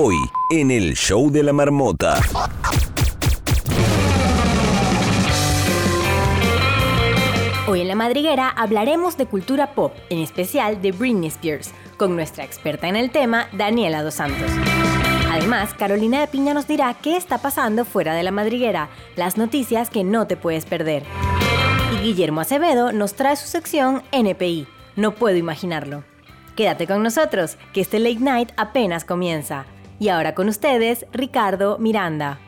Hoy, en el show de la marmota. Hoy en La Madriguera hablaremos de cultura pop, en especial de Britney Spears, con nuestra experta en el tema, Daniela Dos Santos. Además, Carolina de Piña nos dirá qué está pasando fuera de La Madriguera, las noticias que no te puedes perder. Y Guillermo Acevedo nos trae su sección NPI, No puedo imaginarlo. Quédate con nosotros, que este late night apenas comienza. Y ahora con ustedes, Ricardo Miranda.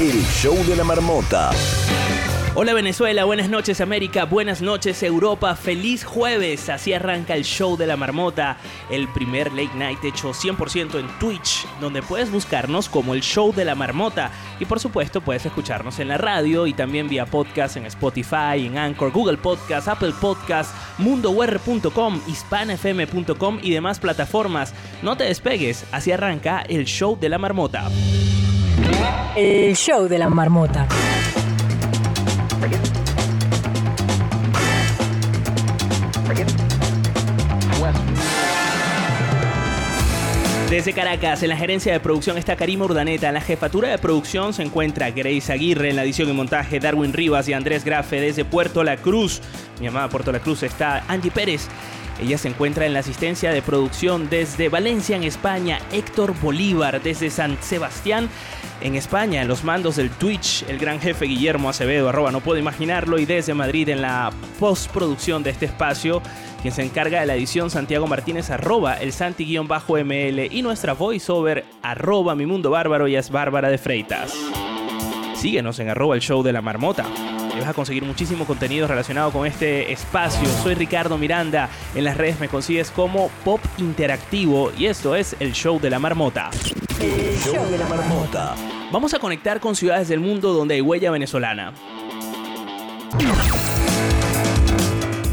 El show de la marmota. Hola Venezuela, buenas noches América, buenas noches Europa, feliz jueves, así arranca el show de la marmota, el primer late night hecho 100% en Twitch, donde puedes buscarnos como el show de la marmota. Y por supuesto puedes escucharnos en la radio y también vía podcast en Spotify, en Anchor, Google Podcast, Apple Podcast, mundower.com, hispanfm.com y demás plataformas. No te despegues, así arranca el show de la marmota. El show de la marmota. Desde Caracas, en la gerencia de producción está Karim Urdaneta. En la jefatura de producción se encuentra Grace Aguirre. En la edición y montaje, Darwin Rivas y Andrés Grafe. Desde Puerto La Cruz, mi amada Puerto La Cruz, está Angie Pérez. Ella se encuentra en la asistencia de producción desde Valencia, en España. Héctor Bolívar, desde San Sebastián, en España. En los mandos del Twitch, el gran jefe Guillermo Acevedo, arroba, no puedo imaginarlo. Y desde Madrid, en la postproducción de este espacio, quien se encarga de la edición, Santiago Martínez, arroba, el Santi-ML. Y nuestra voiceover, arroba, mi mundo bárbaro, y es Bárbara de Freitas. Síguenos en arroba el show de la marmota. Y vas a conseguir muchísimo contenido relacionado con este espacio. Soy Ricardo Miranda. En las redes me consigues como Pop Interactivo. Y esto es el show de la marmota. El show de la marmota. Vamos a conectar con ciudades del mundo donde hay huella venezolana.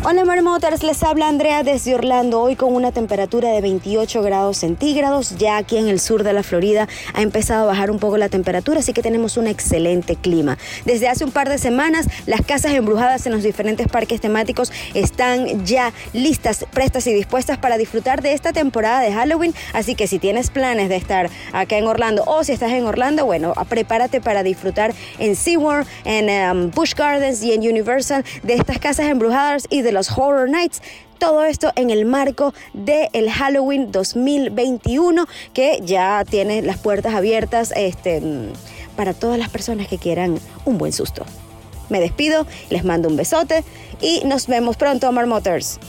Hola Marmoters, les habla Andrea desde Orlando, hoy con una temperatura de 28 grados centígrados. Ya aquí en el sur de la Florida ha empezado a bajar un poco la temperatura, así que tenemos un excelente clima. Desde hace un par de semanas, las casas embrujadas en los diferentes parques temáticos están ya listas, prestas y dispuestas para disfrutar de esta temporada de Halloween. Así que si tienes planes de estar acá en Orlando o si estás en Orlando, bueno, prepárate para disfrutar en SeaWorld, en um, Busch Gardens y en Universal de estas casas embrujadas y de los Horror Nights. Todo esto en el marco del Halloween 2021 que ya tiene las puertas abiertas este, para todas las personas que quieran un buen susto. Me despido, les mando un besote y nos vemos pronto, Marmoters.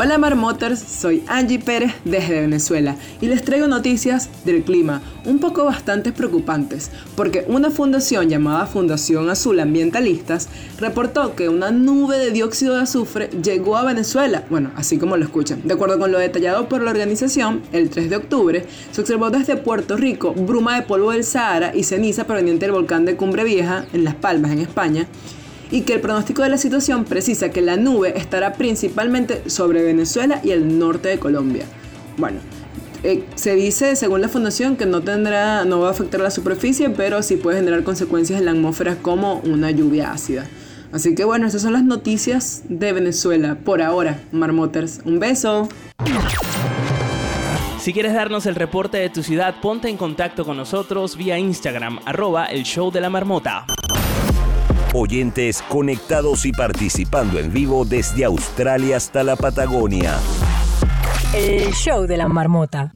Hola Marmoters, soy Angie Pérez desde Venezuela y les traigo noticias del clima, un poco bastante preocupantes, porque una fundación llamada Fundación Azul Ambientalistas reportó que una nube de dióxido de azufre llegó a Venezuela, bueno, así como lo escuchan. De acuerdo con lo detallado por la organización, el 3 de octubre se observó desde Puerto Rico bruma de polvo del Sahara y ceniza proveniente del volcán de Cumbre Vieja en Las Palmas, en España y que el pronóstico de la situación precisa que la nube estará principalmente sobre Venezuela y el norte de Colombia. Bueno, eh, se dice, según la fundación, que no tendrá, no va a afectar la superficie, pero sí puede generar consecuencias en la atmósfera como una lluvia ácida. Así que bueno, esas son las noticias de Venezuela por ahora, Marmoters. Un beso. Si quieres darnos el reporte de tu ciudad, ponte en contacto con nosotros vía Instagram, arroba el show de la marmota. Oyentes conectados y participando en vivo desde Australia hasta la Patagonia. El show de la marmota.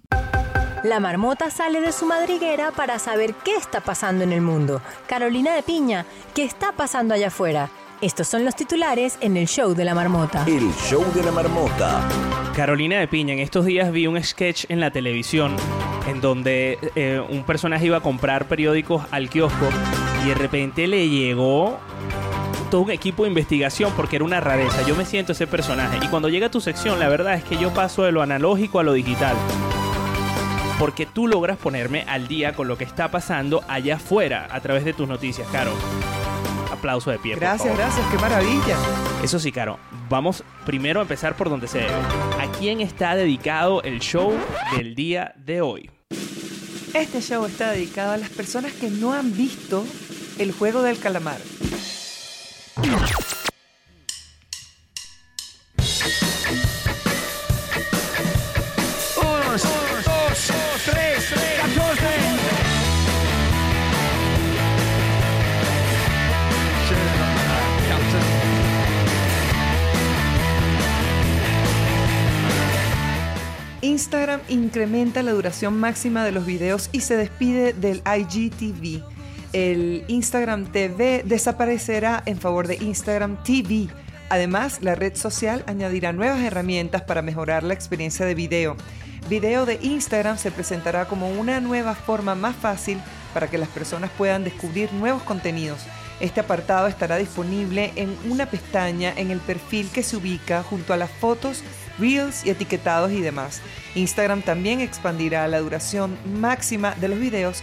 La marmota sale de su madriguera para saber qué está pasando en el mundo. Carolina de Piña, ¿qué está pasando allá afuera? Estos son los titulares en el show de la marmota. El show de la marmota. Carolina de Piña, en estos días vi un sketch en la televisión en donde eh, un personaje iba a comprar periódicos al kiosco y de repente le llegó todo un equipo de investigación porque era una rareza. Yo me siento ese personaje. Y cuando llega tu sección, la verdad es que yo paso de lo analógico a lo digital. Porque tú logras ponerme al día con lo que está pasando allá afuera a través de tus noticias, Caro. Aplauso de pie. por Gracias, favor. gracias, qué maravilla. Eso sí, Caro. Vamos primero a empezar por donde se debe. ¿A quién está dedicado el show del día de hoy? Este show está dedicado a las personas que no han visto el juego del calamar. Instagram incrementa la duración máxima de los videos y se despide del IGTV, el Instagram TV desaparecerá en favor de Instagram TV. Además, la red social añadirá nuevas herramientas para mejorar la experiencia de video. Video de Instagram se presentará como una nueva forma más fácil para que las personas puedan descubrir nuevos contenidos. Este apartado estará disponible en una pestaña en el perfil que se ubica junto a las fotos, reels y etiquetados y demás. Instagram también expandirá la duración máxima de los videos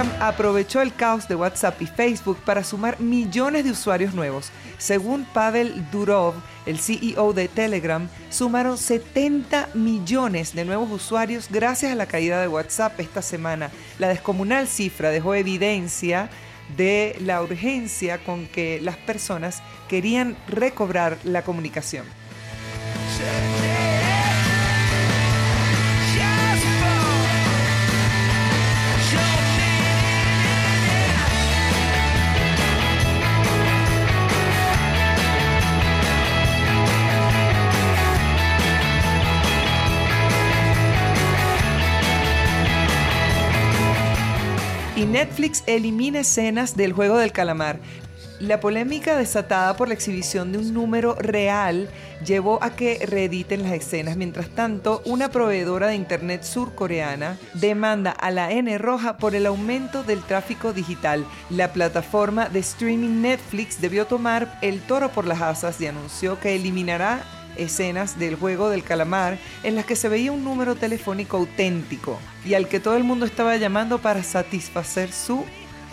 Telegram aprovechó el caos de WhatsApp y Facebook para sumar millones de usuarios nuevos. Según Pavel Durov, el CEO de Telegram, sumaron 70 millones de nuevos usuarios gracias a la caída de WhatsApp esta semana. La descomunal cifra dejó evidencia de la urgencia con que las personas querían recobrar la comunicación. Netflix elimina escenas del juego del calamar. La polémica desatada por la exhibición de un número real llevó a que reediten las escenas. Mientras tanto, una proveedora de Internet surcoreana demanda a la N Roja por el aumento del tráfico digital. La plataforma de streaming Netflix debió tomar el toro por las asas y anunció que eliminará escenas del juego del calamar en las que se veía un número telefónico auténtico y al que todo el mundo estaba llamando para satisfacer su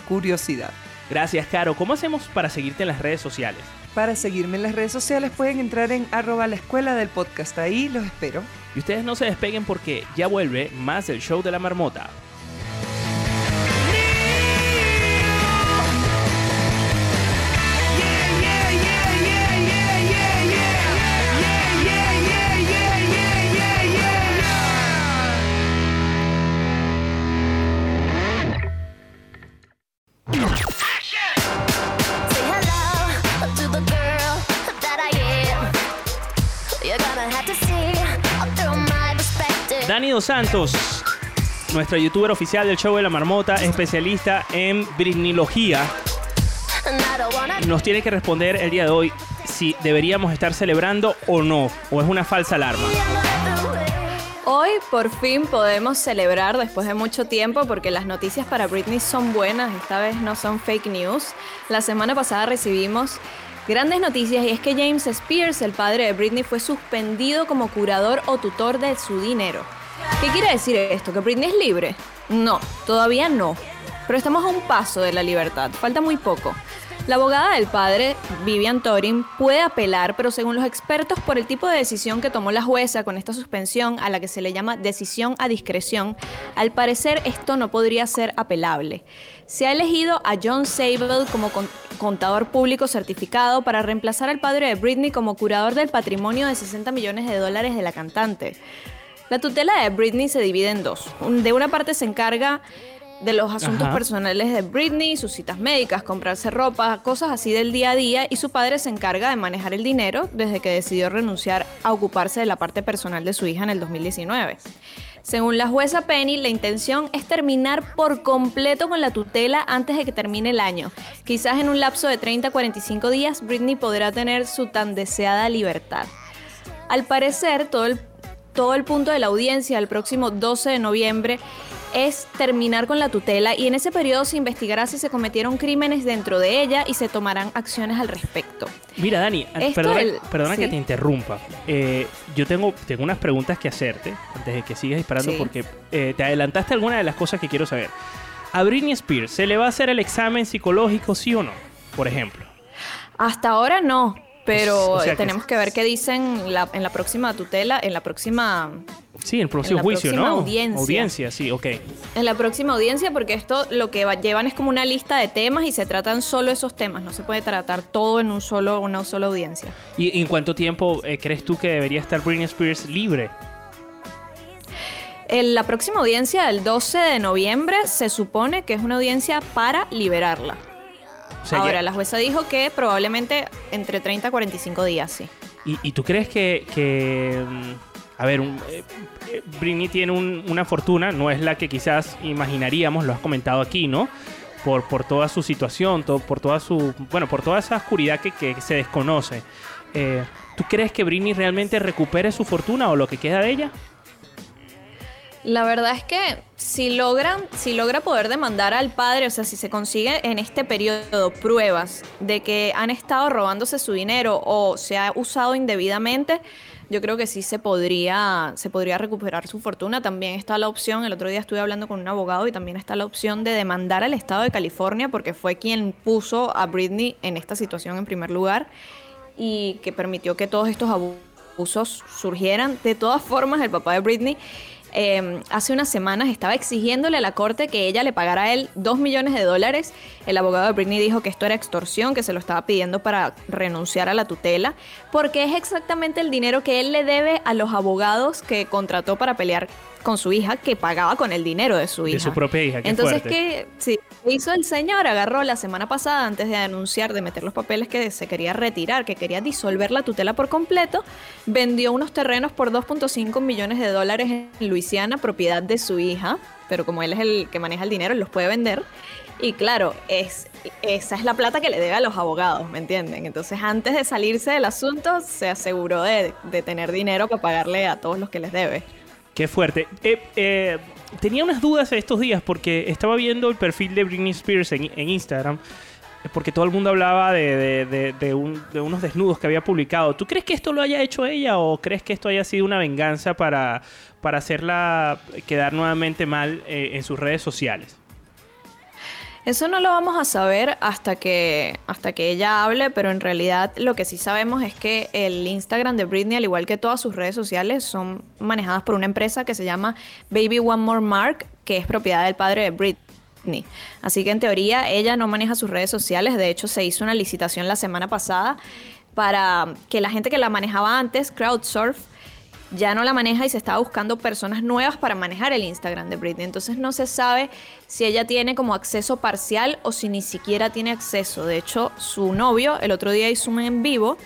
curiosidad. Gracias, Caro. ¿Cómo hacemos para seguirte en las redes sociales? Para seguirme en las redes sociales pueden entrar en arroba la escuela del podcast. Ahí los espero. Y ustedes no se despeguen porque ya vuelve más del show de la marmota. Santos, nuestra youtuber oficial del show de la marmota, especialista en britnilogía, nos tiene que responder el día de hoy si deberíamos estar celebrando o no, o es una falsa alarma. Hoy por fin podemos celebrar después de mucho tiempo porque las noticias para Britney son buenas, esta vez no son fake news. La semana pasada recibimos Grandes noticias y es que James Spears, el padre de Britney, fue suspendido como curador o tutor de su dinero. ¿Qué quiere decir esto? ¿Que Britney es libre? No, todavía no. Pero estamos a un paso de la libertad, falta muy poco. La abogada del padre, Vivian Torin, puede apelar, pero según los expertos, por el tipo de decisión que tomó la jueza con esta suspensión, a la que se le llama decisión a discreción, al parecer esto no podría ser apelable. Se ha elegido a John Sable como contador público certificado para reemplazar al padre de Britney como curador del patrimonio de 60 millones de dólares de la cantante. La tutela de Britney se divide en dos. De una parte se encarga de los asuntos personales de Britney, sus citas médicas, comprarse ropa, cosas así del día a día, y su padre se encarga de manejar el dinero desde que decidió renunciar a ocuparse de la parte personal de su hija en el 2019. Según la jueza Penny, la intención es terminar por completo con la tutela antes de que termine el año. Quizás en un lapso de 30 a 45 días, Britney podrá tener su tan deseada libertad. Al parecer, todo el todo el punto de la audiencia el próximo 12 de noviembre es terminar con la tutela y en ese periodo se investigará si se cometieron crímenes dentro de ella y se tomarán acciones al respecto. Mira, Dani, perdona, que te interrumpa. Eh, yo tengo, tengo unas preguntas que hacerte antes de que sigas disparando porque eh, te adelantaste alguna de las cosas que quiero saber. A Britney Spears, ¿se le va a hacer el examen psicológico, sí o no? Por ejemplo. Hasta ahora no, pero tenemos que... ver qué dicen en la próxima tutela, en la próxima Sí, el próximo juicio, ¿no? Audiencia. Audiencia, sí, ok. En la próxima audiencia, porque esto lo que llevan es como una lista de temas y se tratan solo esos temas. No se puede tratar todo en un solo, una sola audiencia. ¿Y en cuánto tiempo eh, crees tú que debería estar Britney Spears libre? En la próxima audiencia, el 12 de noviembre, se supone que es una audiencia para liberarla. Ahora, la jueza dijo que probablemente entre 30 a 45 días, sí. ¿Y, tú crees que, mm, a ver, un, eh, Britney tiene una fortuna, no es la que quizás imaginaríamos, lo has comentado aquí, ¿no? Por, por toda su situación, por toda su, bueno, por toda esa oscuridad que, se desconoce. Eh, ¿Tú crees que Britney realmente recupere su fortuna o lo que queda de ella? La verdad es que si logran, si logra poder demandar al padre, o sea, si se consigue en este periodo pruebas de que han estado robándose su dinero o se ha usado indebidamente, yo creo que sí se podría, se podría recuperar su fortuna. También está la opción, el otro día estuve hablando con un abogado y también está la opción de demandar al estado de California porque fue quien puso a Britney en esta situación en primer lugar y que permitió que todos estos abusos surgieran. De todas formas, el papá de Britney Em, hace unas semanas estaba exigiéndole a la corte que ella le pagara a él dos millones de dólares. El abogado de Britney dijo que esto era extorsión, que se lo estaba pidiendo para renunciar a la tutela, porque es exactamente el dinero que él le debe a los abogados que contrató para pelear con su hija, que pagaba con el dinero de su hija. De su propia hija. Entonces, ¿qué sí, hizo el señor? Agarró la semana pasada, antes de anunciar, de meter los papeles que se quería retirar, que quería disolver la tutela por completo, vendió unos terrenos por 2.5 millones de dólares en Luisiana, propiedad de su hija, pero como él es el que maneja el dinero, él los puede vender. Y claro, es, esa es la plata que le debe a los abogados, ¿me entienden? Entonces, antes de salirse del asunto, se aseguró de, de tener dinero para pagarle a todos los que les debe. Qué fuerte. Eh, eh, tenía unas dudas estos días porque estaba viendo el perfil de Britney Spears en, Instagram. Porque todo el mundo hablaba de, unos desnudos que había publicado. ¿Tú crees que esto lo haya hecho ella o crees que esto haya sido una venganza para, para hacerla quedar nuevamente mal eh, en sus redes sociales? Eso no lo vamos a saber hasta que, hasta que ella hable, pero en realidad lo que sí sabemos es que el Instagram de Britney, al igual que todas sus redes sociales, son manejadas por una empresa que se llama Baby One More Mark, que es propiedad del padre de Britney. Así que en teoría ella no maneja sus redes sociales, de hecho se hizo una licitación la semana pasada para que la gente que la manejaba antes, Crowdsurf, ya no la maneja y se estaba buscando personas nuevas para manejar el Instagram de Britney. Entonces no se sabe si ella tiene como acceso parcial o si ni siquiera tiene acceso. De hecho, su novio el otro día hizo un en vivo.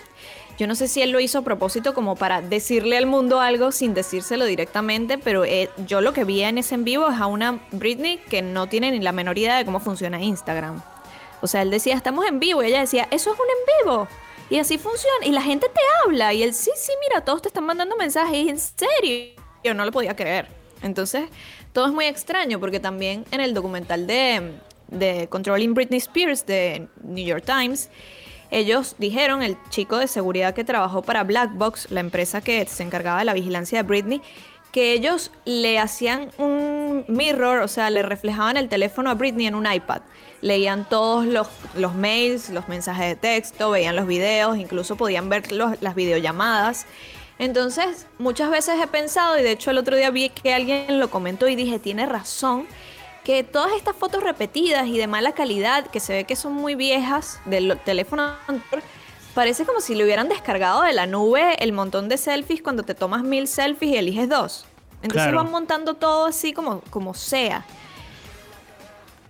Yo no sé si él lo hizo a propósito como para decirle al mundo algo sin decírselo directamente, pero eh, yo lo que vi en ese en vivo es a una Britney que no tiene ni la menor idea de cómo funciona Instagram. O sea, él decía, estamos en vivo y ella decía, eso es un en vivo. Y así funciona. Y la gente te habla. Y él, sí, sí, mira, todos te están mandando mensajes. En serio. Yo no lo podía creer. Entonces, todo es muy extraño porque también en el documental de, de Controlling Britney Spears de New York Times, ellos dijeron, el chico de seguridad que trabajó para Black Box, la empresa que se encargaba de la vigilancia de Britney, que ellos le hacían un mirror, o sea, le reflejaban el teléfono a Britney en un iPad leían todos los, los mails, los mensajes de texto, veían los videos, incluso podían ver las videollamadas. Entonces, muchas veces he pensado, y de hecho el otro día vi que alguien lo comentó y dije, tiene razón, que todas estas fotos repetidas y de mala calidad, que se ve que son muy viejas del teléfono parece como si le hubieran descargado de la nube el montón de selfies cuando te tomas mil selfies y eliges dos. Entonces van montando todo así como, como sea.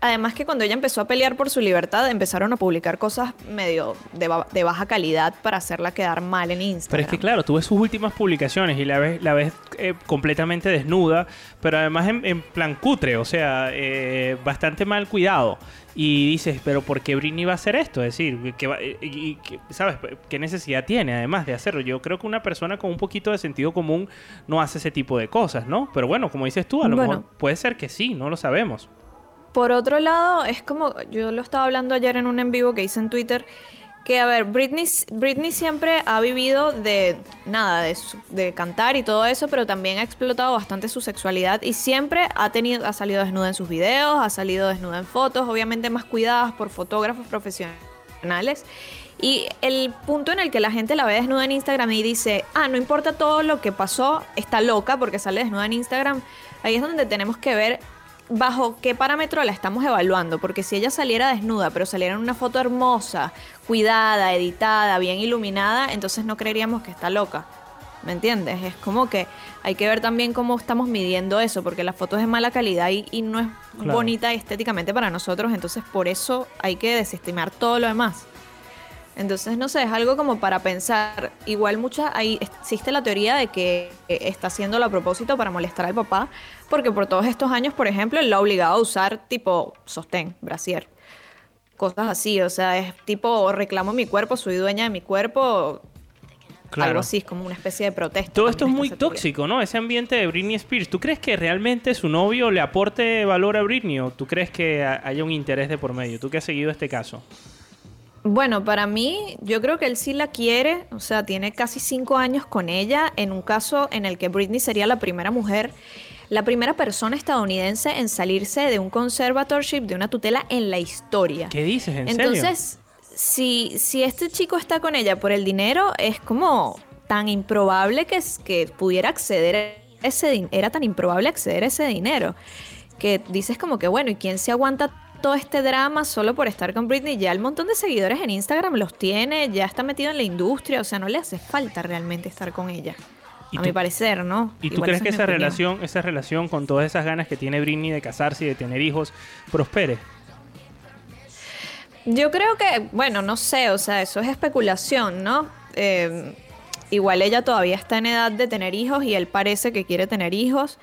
Además que cuando ella empezó a pelear por su libertad, empezaron a publicar cosas medio de, baja calidad para hacerla quedar mal en Instagram. Pero es que claro, tú ves sus últimas publicaciones y la ves, la ves eh, completamente desnuda, pero además en, plan cutre, o sea, eh, bastante mal cuidado. Y dices, pero ¿por qué Britney va a hacer esto? Es decir, que, ¿sabes? ¿Qué necesidad tiene además de hacerlo? Yo creo que una persona con un poquito de sentido común no hace ese tipo de cosas, ¿no? Pero bueno, como dices tú, a lo mejor puede ser que sí, no lo sabemos. Por otro lado, es como, yo lo estaba hablando ayer en un en vivo que hice en Twitter, que a ver, Britney, Britney siempre ha vivido de nada, de, cantar y todo eso, pero también ha explotado bastante su sexualidad y siempre ha tenido, ha salido desnuda en sus videos, ha salido desnuda en fotos, obviamente más cuidadas por fotógrafos profesionales. Y el punto en el que la gente la ve desnuda en Instagram y dice, ah, no importa todo lo que pasó, está loca porque sale desnuda en Instagram, ahí es donde tenemos que ver bajo qué parámetro la estamos evaluando, porque si ella saliera desnuda, pero saliera en una foto hermosa, cuidada, editada, bien iluminada, entonces no creeríamos que está loca. ¿Me entiendes? Es como que hay que ver también cómo estamos midiendo eso, porque la foto es de mala calidad y, no es bonita estéticamente para nosotros, entonces por eso hay que desestimar todo lo demás. Entonces, no sé, es algo como para pensar. Igual mucha, ahí existe la teoría de que está haciéndolo a propósito para molestar al papá, porque por todos estos años, por ejemplo, él lo ha obligado a usar tipo sostén, brasier. Cosas así, o sea, es tipo reclamo mi cuerpo, soy dueña de mi cuerpo. Claro. Algo así, es como una especie de protesta. Todo esto es muy tóxico, ¿no? Ese ambiente de Britney Spears. ¿Tú crees que realmente su novio le aporte valor a Britney o tú crees que haya un interés de por medio? ¿Tú que has seguido este caso? Bueno, para mí, yo creo que él sí la quiere, o sea, tiene casi cinco años con ella, en un caso en el que Britney sería la primera mujer, la primera persona estadounidense en salirse de un conservatorship, de una tutela en la historia. ¿Qué dices? ¿En Entonces, si, si este chico está con ella por el dinero, es como tan improbable que, que pudiera acceder a ese dinero, era tan improbable acceder a ese dinero, que dices como que, bueno, ¿y quién se aguanta todo este drama solo por estar con Britney. Ya el montón de seguidores en Instagram los tiene, ya está metido en la industria, o sea, no le hace falta realmente estar con ella. A mi parecer, ¿no? ¿Y tú crees que esa relación, esa relación con todas esas ganas que tiene Britney de casarse y de tener hijos prospere? Yo creo que, bueno, no sé, o sea, eso es especulación, ¿no? Eh, igual ella todavía está en edad de tener hijos y él parece que quiere tener hijos.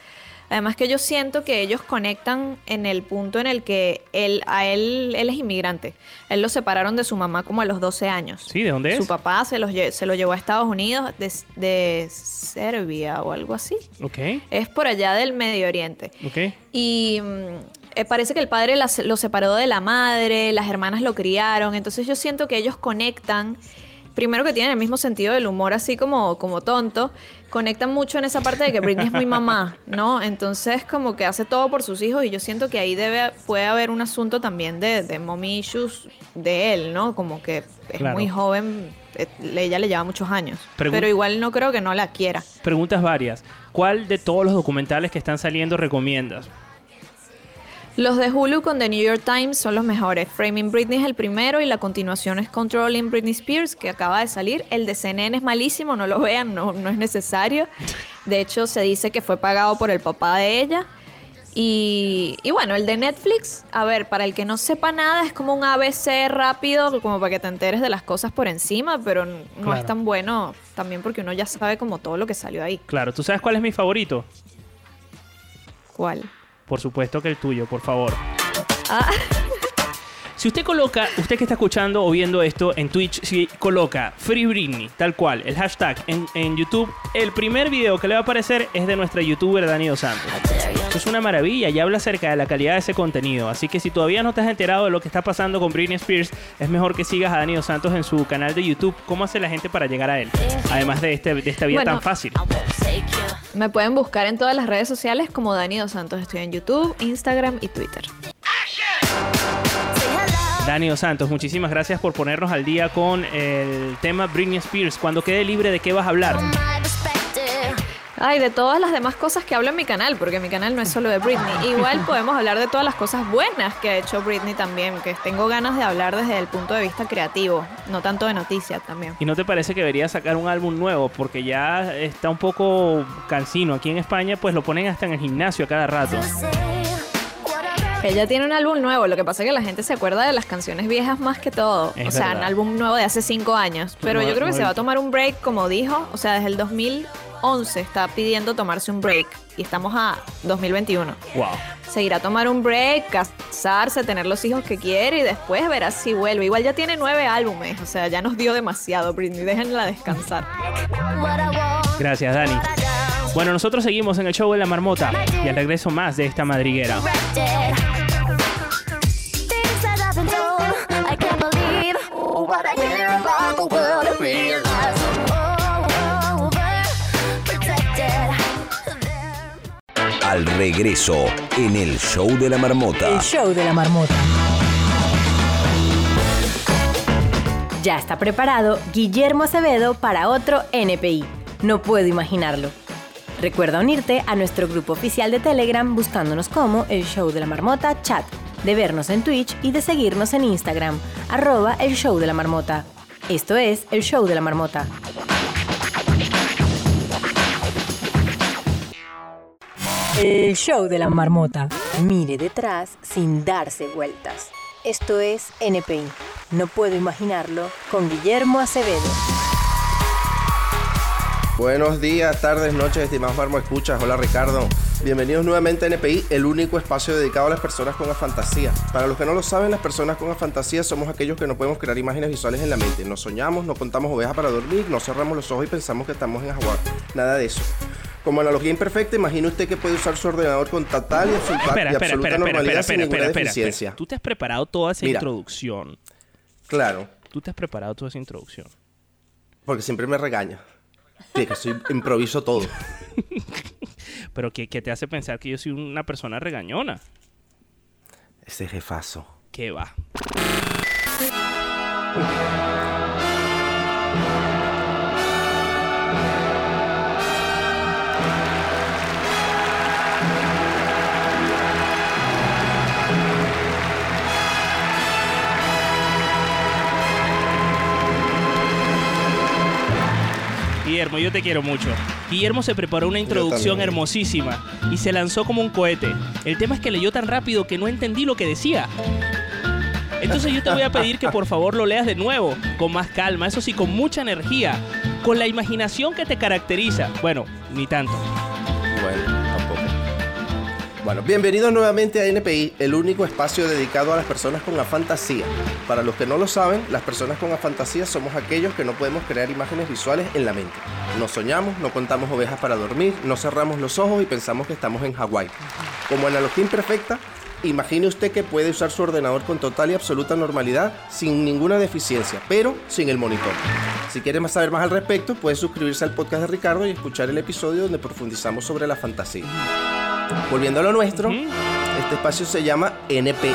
Además que yo siento que ellos conectan en el punto en el que él, a él, él es inmigrante. Él lo separaron de su mamá como a los 12 años. Sí, ¿de dónde es? Su papá se, los, se lo llevó a Estados Unidos de, Serbia o algo así. Ok. Es por allá del Medio Oriente. Ok. Y mm, eh, parece que el padre lo separó de la madre, las hermanas lo criaron. Entonces yo siento que ellos conectan primero que tienen el mismo sentido del humor así como, como tonto, conectan mucho en esa parte de que Britney es muy mamá, ¿no? Entonces como que hace todo por sus hijos y yo siento que ahí debe, puede haber un asunto también de, de mommy issues de él, ¿no? Como que es muy joven, eh, ella le lleva muchos años. pero igual no creo que no la quiera. Preguntas varias. ¿Cuál de todos los documentales que están saliendo recomiendas? Los de Hulu con The New York Times son los mejores. Framing Britney es el primero y la continuación es Controlling Britney Spears, que acaba de salir. El de CNN es malísimo, no lo vean, no, no es necesario. De hecho, se dice que fue pagado por el papá de ella. Y, bueno, el de Netflix, a ver, para el que no sepa nada, es como un ABC rápido, como para que te enteres de las cosas por encima, pero no es tan bueno también porque uno ya sabe como todo lo que salió ahí. Claro, ¿tú sabes cuál es mi favorito? ¿Cuál? Por supuesto que el tuyo, por favor. Ah. Si usted coloca, usted que está escuchando o viendo esto en Twitch, si coloca Free Britney, tal cual, el hashtag en, YouTube, el primer video que le va a aparecer es de nuestra youtuber Dani Dos Santos. es una maravilla y habla acerca de la calidad de ese contenido. Así que si todavía no te has enterado de lo que está pasando con Britney Spears, es mejor que sigas a Dani Dos Santos en su canal de YouTube. ¿Cómo hace la gente para llegar a él? Además de, este, de esta vía tan fácil. Me pueden buscar en todas las redes sociales como Dani Dos Santos. Estoy en YouTube, Instagram y Twitter. Dani Santos, muchísimas gracias por ponernos al día con el tema Britney Spears. Cuando quede libre, ¿de qué vas a hablar? Ay, de todas las demás cosas que hablo en mi canal, porque mi canal no es solo de Britney. Igual podemos hablar de todas las cosas buenas que ha hecho Britney también, que tengo ganas de hablar desde el punto de vista creativo, no tanto de noticias también. ¿Y no te parece que debería sacar un álbum nuevo? Porque ya está un poco cansino. Aquí en España, pues lo ponen hasta en el gimnasio a cada rato. Ella tiene un álbum nuevo, lo que pasa es que la gente se acuerda de las canciones viejas más que todo. o sea, un álbum nuevo de hace cinco años. Pero yo creo que se va a tomar un break, como dijo. O sea, desde el 2011 está pidiendo tomarse un break. Y estamos a 2021. Wow. Seguirá a tomar un break, casarse, tener los hijos que quiere y después verás si vuelve. Igual ya tiene nueve álbumes. O sea, ya nos dio demasiado, Britney. Déjenla descansar. Gracias, Dani. Bueno, nosotros seguimos en el show de la marmota y al regreso más de esta madriguera. Al regreso en el show de la marmota. El show de la marmota. Ya está preparado Guillermo Acevedo para otro NPI. No puedo imaginarlo. Recuerda unirte a nuestro grupo oficial de Telegram buscándonos como el Show de la Marmota Chat, de vernos en Twitch y de seguirnos en Instagram, arroba el Show de la Marmota. Esto es el Show de la Marmota. El Show de la Marmota. Mire detrás sin darse vueltas. Esto es NPI. No puedo imaginarlo con Guillermo Acevedo. Buenos días, tardes, noches, estimados Marmo Escuchas. Hola Ricardo. Bienvenidos nuevamente a NPI, el único espacio dedicado a las personas con fantasía. Para los que no lo saben, las personas con fantasía somos aquellos que no podemos crear imágenes visuales en la mente. No soñamos, no contamos ovejas para dormir, no cerramos los ojos y pensamos que estamos en Hawái. Nada de eso. Como analogía imperfecta, imagine usted que puede usar su ordenador con total y absoluta, Espera, y espera, absoluta espera, normalidad espera, sin espera, ninguna espera, espera, deficiencia. espera. Tú te has preparado toda esa Mira. introducción. Claro, Tú te has preparado toda esa introducción. porque siempre me regaña. Que soy, improviso todo. Pero que, que te hace pensar que yo soy una persona regañona. Ese jefazo. ¿Qué va? Guillermo, yo te quiero mucho. Guillermo se preparó una introducción hermosísima y se lanzó como un cohete. El tema es que leyó tan rápido que no entendí lo que decía. Entonces yo te voy a pedir que por favor lo leas de nuevo, con más calma, eso sí, con mucha energía, con la imaginación que te caracteriza. Bueno, ni tanto. Bueno, bienvenidos nuevamente a NPI, el único espacio dedicado a las personas con fantasía. Para los que no lo saben, las personas con fantasía somos aquellos que no podemos crear imágenes visuales en la mente. No soñamos, no contamos ovejas para dormir, no cerramos los ojos y pensamos que estamos en Hawái. Como analogía imperfecta, imagine usted que puede usar su ordenador con total y absoluta normalidad, sin ninguna deficiencia, pero sin el monitor. Si quiere más saber más al respecto, puede suscribirse al podcast de Ricardo y escuchar el episodio donde profundizamos sobre la fantasía. Volviendo a lo nuestro, este espacio se llama NPI.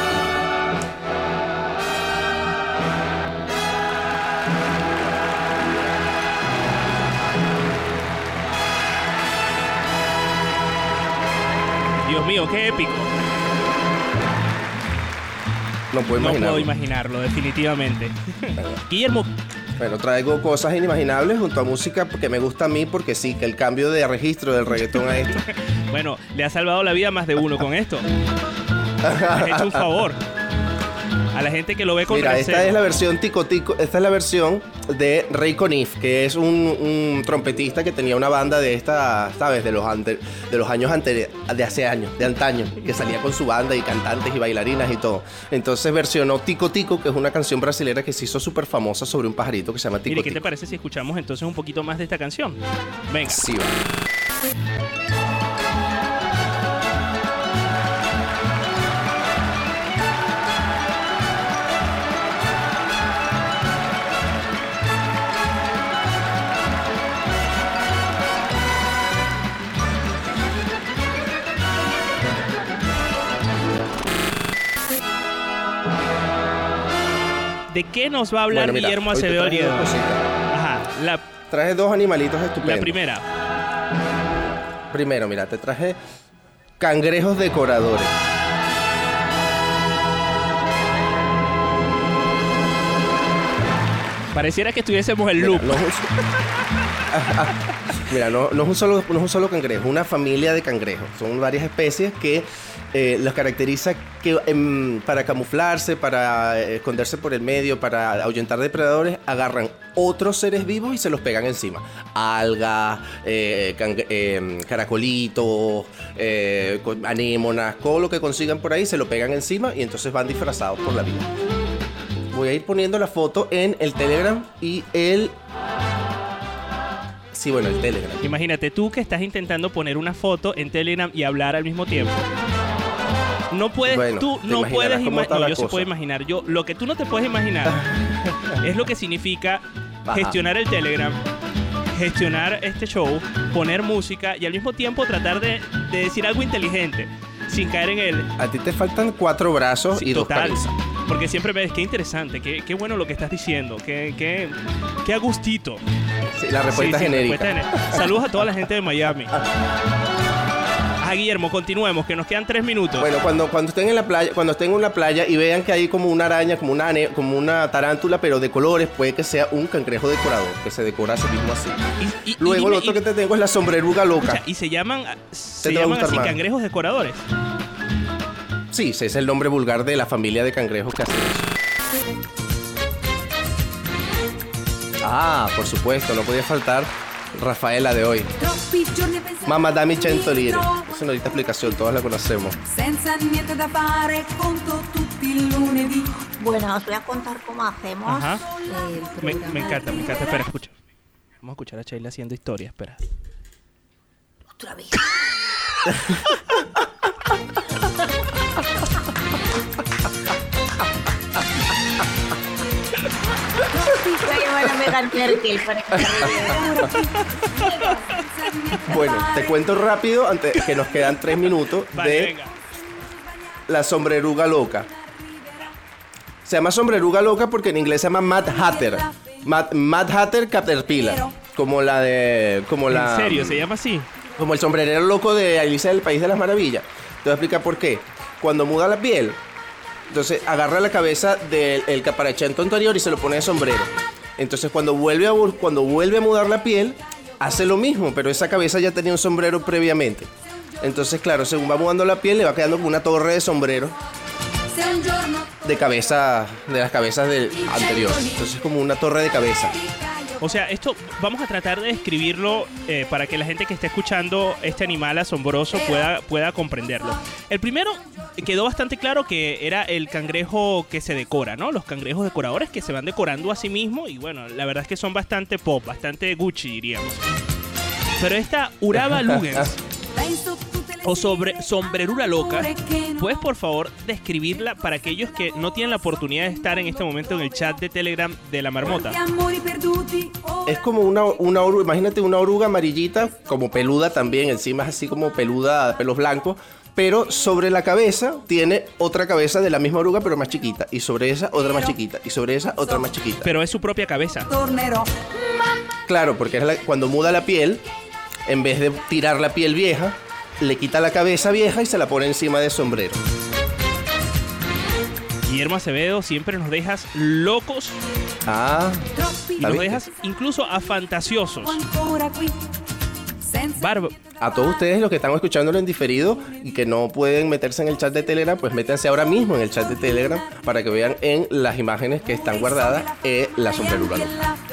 Dios mío, qué épico. No puedo No puedo imaginarlo, definitivamente. Guillermo, Bueno, traigo cosas inimaginables junto a música que me gusta a mí porque sí, que el cambio de registro del reggaetón a esto. bueno, le ha salvado la vida a más de uno con esto. Has hecho un favor. A la gente que lo ve con Mira, recelo. esta es la versión tico tico, esta es la versión de Ray Conniff, que es un, un trompetista que tenía una banda de esta, ¿sabes? De los, ante- de los años anteriores, de hace años, de antaño, que salía con su banda y cantantes y bailarinas y todo. Entonces versionó Tico Tico, que es una canción brasilera que se hizo súper famosa sobre un pajarito que se llama Tico Mire, ¿qué te Tico. parece si escuchamos entonces un poquito más de esta canción? Venga. Sí, va. ¿De qué nos va a hablar Bueno, mira, Guillermo Acevedo cositas. Ajá, la, Traje dos animalitos estupendos. la primera. Primero, mira, te traje cangrejos decoradores. Pareciera que estuviésemos en loop. Mira, no, es un solo, no es un solo cangrejo, es una familia de cangrejos. Son varias especies que eh, los caracteriza que em, para camuflarse, para eh, esconderse por el medio, para ahuyentar depredadores, agarran otros seres vivos y se los pegan encima. Algas, eh, caracolitos, co- anémonas, todo lo que consigan por ahí se lo pegan encima y entonces van disfrazados por la vida. Voy a ir poniendo la foto en el Telegram y el... Sí, bueno, el Telegram. Imagínate tú que estás intentando poner una foto en Telegram y hablar al mismo tiempo. No puedes, Bueno, tú no puedes imaginar. la yo se puedo imaginar. Yo, lo que tú no te puedes imaginar es lo que significa Ajá. gestionar el Telegram, gestionar este show, poner música y al mismo tiempo tratar de, de decir algo inteligente sin caer en el. A ti te faltan cuatro brazos Sí, y dos total. cabezas. Porque siempre me ves, qué interesante, qué, qué bueno lo que estás diciendo, qué, qué, qué a gustito. Sí, la respuesta Sí, genérica. respuesta Saludos a toda la gente de Miami. Ah, Guillermo, continuemos, que nos quedan tres minutos. Bueno, cuando, cuando estén en la playa, cuando estén en la playa y vean que hay como una araña, como una como una tarántula, pero de colores, puede que sea un cangrejo decorador, que se decora a sí mismo así. Y- y- Luego y lo otro que te tengo es la sombreruga loca. y se llaman, se te llaman así más. cangrejos decoradores. Sí, ese es el nombre vulgar de la familia de cangrejos que hacen eso. Ah, por supuesto, no podía faltar Rafaela de hoy. Mamma dammi che 100 lire. Esa no necesita explicación, todas la conocemos. Bueno, os voy a contar cómo hacemos Ajá. el Me, me encanta, me encanta. Espera, escucha. Vamos a escuchar a Sheila haciendo historia, espera. Otra vez. a Meghan Merkel para que. Bueno, te cuento rápido, antes que nos quedan tres minutos, Vale, de venga. la sombreruga loca. Se llama sombreruga loca porque en inglés se llama Mad Hatter. Mad, Mad Hatter Caterpillar. Como la de. Como la. ¿En serio? ¿Se llama así? Como el sombrerero loco de Alicia del País de las Maravillas. Te voy a explicar por qué. Cuando muda la piel, entonces agarra la cabeza del el caparachento anterior y se lo pone de sombrero. Entonces cuando vuelve, a, cuando vuelve a mudar la piel, hace lo mismo, pero esa cabeza ya tenía un sombrero previamente. Entonces, claro, según va mudando la piel, le va quedando como una torre de sombrero de cabeza, de las cabezas del anterior. Entonces, como una torre de cabeza. O sea, esto vamos a tratar de describirlo eh, para que la gente que esté escuchando este animal asombroso pueda, pueda comprenderlo. El primero quedó bastante claro que era el cangrejo que se decora, ¿no? Los cangrejos decoradores que se van decorando a sí mismo y bueno, la verdad es que son bastante pop, bastante Gucci diríamos. Pero esta Uraba Lugens o sobre sombrerura loca, ¿puedes por favor describirla para aquellos que no tienen la oportunidad de estar en este momento en el chat de Telegram de la marmota? Ora Es como una, una oruga, imagínate una oruga amarillita, como peluda también, encima es así como peluda, de pelos blancos, pero sobre la cabeza tiene otra cabeza de la misma oruga, pero más chiquita, y sobre esa otra más chiquita, y sobre esa otra más chiquita. Pero es su propia cabeza. Claro, porque es la- cuando muda la piel, en vez de tirar la piel vieja, le quita la cabeza vieja y se la pone encima del sombrero. Guillermo Acevedo, siempre nos dejas locos Ah, y ¿La nos dejas incluso a fantasiosos. Barba, a todos ustedes los que están escuchándolo en diferido y que no pueden meterse en el chat de Telegram, pues métanse ahora mismo en el chat de Telegram para que vean en las imágenes que están guardadas en la sombrerura.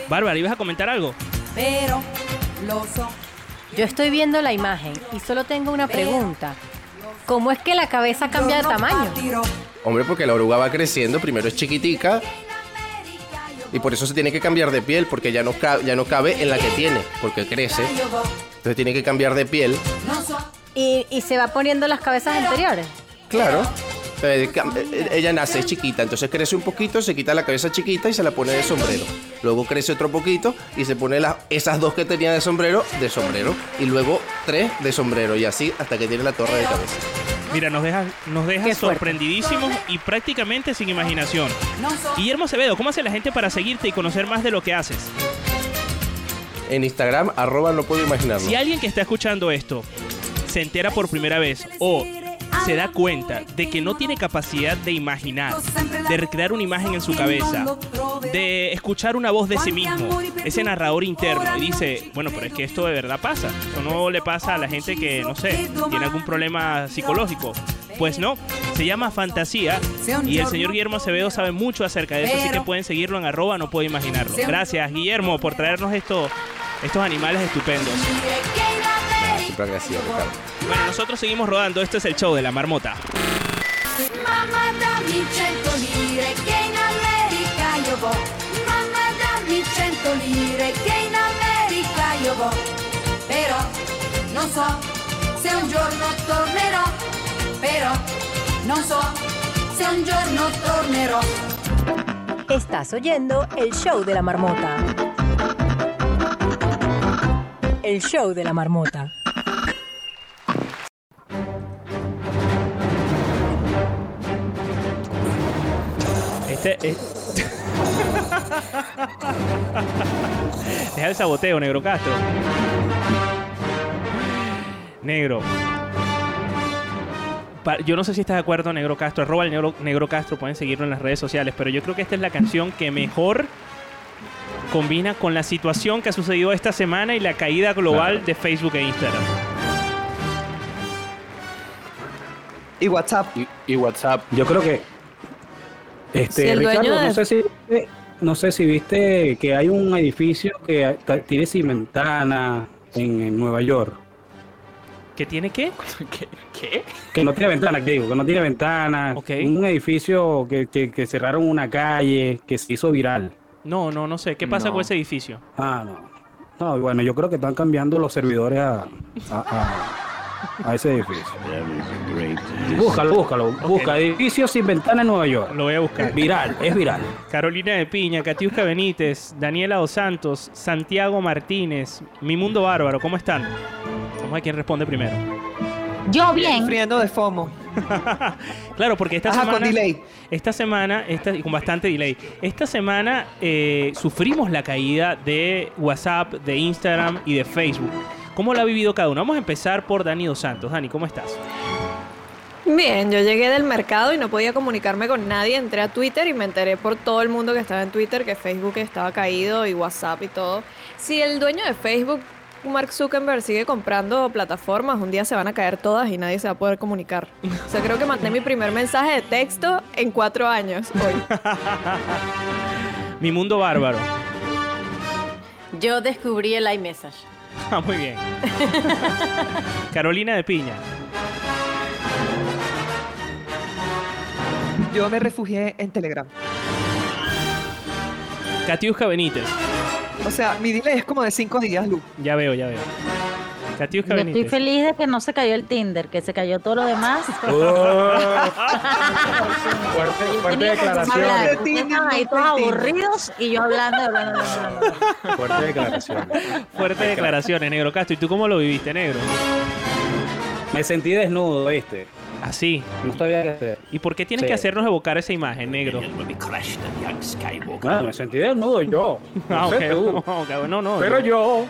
Bárbara, ¿ibas a comentar algo? Pero lo so. Yo estoy viendo la imagen y solo tengo una pregunta. ¿Cómo es que la cabeza cambia de tamaño? Hombre, porque la oruga va creciendo, primero es chiquitica y por eso se tiene que cambiar de piel, porque ya no, ya no cabe en la que tiene, porque crece. Entonces tiene que cambiar de piel. Y, y se va poniendo las cabezas anteriores. Claro. Eh, eh, Ella nace es chiquita, entonces crece un poquito, se quita la cabeza chiquita y se la pone de sombrero. Luego crece otro poquito y se pone las esas dos que tenía de sombrero de sombrero. Y luego tres de sombrero y así hasta que tiene la torre de cabeza. Mira, nos dejas, nos fuerte. sorprendidísimos y prácticamente sin imaginación. Guillermo Acevedo, ¿cómo hace la gente para seguirte y conocer más de lo que haces? En Instagram, arroba no puedo imaginarlo. Si alguien que está escuchando esto se entera por primera vez o se da cuenta de que no tiene capacidad de imaginar, de recrear una imagen en su cabeza, de escuchar una voz de sí mismo, ese narrador interno, y dice, bueno, pero es que esto de verdad pasa. Esto no le pasa a la gente que, no sé, tiene algún problema psicológico. Pues no, se llama fantasía y el señor Guillermo Acevedo sabe mucho acerca de eso, así que pueden seguirlo en arroba, no puedo imaginarlo. Gracias, Guillermo, por traernos esto, estos animales estupendos. Nah, siempre agradecido, Ricardo. Bueno, nosotros seguimos rodando. Esto es el show de la marmota. Non so se un giorno tornerò. Però non so se un giorno tornerò. Estás oyendo el show de la marmota. El show de la marmota. Este. eh, Deja el saboteo, Negro Castro. Negro. Pa- Yo no sé si estás de acuerdo, Negro Castro. Arroba el Negro, Negro Castro. Pueden seguirlo en las redes sociales. Pero yo creo que esta es la canción que mejor combina con la situación que ha sucedido esta semana y la caída global de Facebook e Instagram. Y WhatsApp. Y, y WhatsApp. Yo creo que. Este, dueño Ricardo, de- no sé si viste- no sé si viste que hay un edificio que tiene sin ventana en, en Nueva York. ¿Qué tiene qué? ¿Qué? ¿Qué? Que no tiene ventana, que digo, que no tiene ventana. Ok. Un edificio que, que- que cerraron una calle, que se hizo viral. No, no, no sé. ¿Qué pasa No. con ese edificio? Ah, no. No, bueno, yo creo que están cambiando los servidores a, a, a- a ese edificio. Búscalo, búscalo. Busca edificio sin ventana en Nueva York. Lo voy a buscar. Viral, es viral. Carolina de Piña, Catiusca Benítez, Daniela Dos Santos, Santiago Martínez, Mi Mundo Bárbaro, ¿cómo están? Vamos a ver quién responde primero. Yo bien. Friendo de FOMO. Claro, porque esta Ajá, semana. con delay. Esta semana, esta, y con bastante delay. Esta semana eh, sufrimos la caída de WhatsApp, de Instagram y de Facebook. ¿Cómo lo ha vivido cada uno? Vamos a empezar por Dani Dos Santos. Dani, ¿cómo estás? Bien, yo llegué del mercado y no podía comunicarme con nadie. Entré a Twitter y me enteré por todo el mundo que estaba en Twitter que Facebook estaba caído y WhatsApp y todo. Si el dueño de Facebook, Mark Zuckerberg, sigue comprando plataformas, un día se van a caer todas y nadie se va a poder comunicar. O sea, creo que mandé mi primer mensaje de texto en cuatro años hoy. Mi Mundo Bárbaro. Yo descubrí el iMessage. Ah, muy bien. Carolina de Piña. Yo me refugié en Telegram. Catiusca Benítez. O sea, mi delay es como de cinco días, Lu. Ya veo, ya veo. Catiusca Yo estoy feliz de que no se cayó el Tinder, que se cayó todo lo demás. fuerte, fuerte declaración. Estaban ahí todos aburridos y yo hablando, hablando, hablando, hablando. Fuerte declaración. Fuertes declaraciones, Negro Castro. ¿Y tú cómo lo viviste, Negro? Me sentí desnudo, ¿viste? Así. No sabía qué hacer. ¿Y por qué tienes Sí. que hacernos evocar esa imagen, Negro? Bueno, me sentí desnudo yo. No Ah, sé tú. ok. Ok, no, no. Pero yo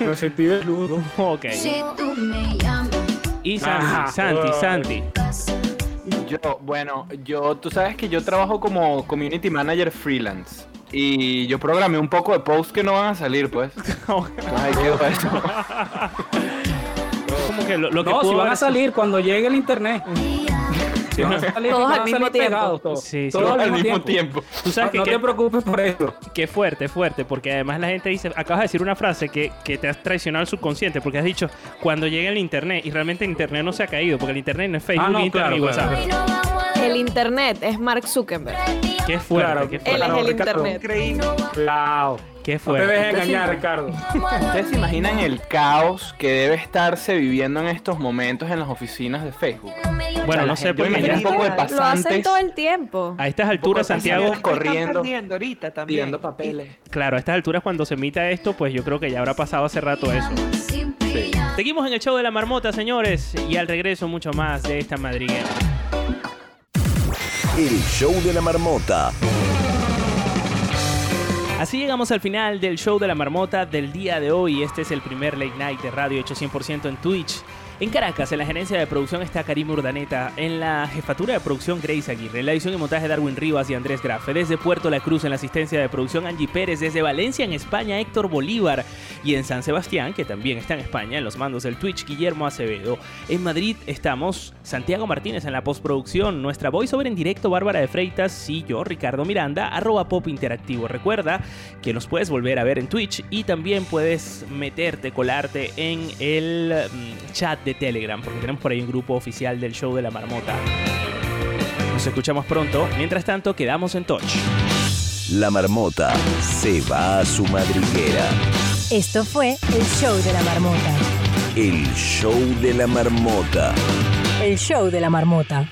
me sentí desnudo. Ok. Y Santi, Ajá. Santi, Santi. Yo, bueno, yo, tú sabes que yo trabajo como community manager freelance. Y yo programé un poco de posts que no van a salir, pues. Entonces ahí quedó eso. Como que lo, lo que No, pudo si van a salir cuando llegue el internet. Si van a salir, Todos al mismo tiempo. todos. Sí, sí. Todos al mismo tiempo. Tú sabes que, No que- te preocupes por eso. que fuerte, fuerte, porque además la gente dice, acabas de decir una frase que, que te has traicionado al subconsciente, porque has dicho, cuando llegue el internet, y realmente el internet no se ha caído, porque el internet no es Facebook, Ah, no, Instagram claro, y claro. WhatsApp. El internet es Mark Zuckerberg. Qué fuerte, Claro, qué Él fuerte. es el internet. Increíble. Claro. Qué No te fuerte. dejes engañar, Ricardo. ¿Ustedes se imaginan el caos que debe estarse viviendo en estos momentos en las oficinas de Facebook? Bueno, no sé, porque imagino un poco de Lo hacen pasantes todo el tiempo. a estas alturas, Santiago, pasantes corriendo, ahorita también. pidiendo papeles. claro, a estas alturas cuando se emita esto, pues yo creo que ya habrá pasado hace rato eso. Seguimos en el show de la marmota, señores, y al regreso mucho más de esta madriguera. El show de la marmota. Así llegamos al final del show de la marmota del día de hoy. Este es el primer late night de radio hecho 100% en Twitch. En Caracas, en la gerencia de producción está Karim Urdaneta, en la jefatura de producción Grace Aguirre, en la edición y montaje Darwin Rivas y Andrés Grafe, desde Puerto La Cruz en la asistencia de producción Angie Pérez, desde Valencia en España Héctor Bolívar. Y en San Sebastián, que también está en España, en los mandos del Twitch Guillermo Acevedo. En Madrid estamos Santiago Martínez en la postproducción, nuestra voiceover en directo Bárbara de Freitas y yo, Ricardo Miranda, arroba pop interactivo. Recuerda que nos puedes volver a ver en Twitch y también puedes meterte, colarte en el mm, chat de Telegram, porque tenemos por ahí un grupo oficial del show de la marmota. Nos escuchamos pronto. Mientras tanto, quedamos en touch. La marmota se va a su madriguera. Esto fue el show de la marmota. El show de la marmota. El show de la marmota.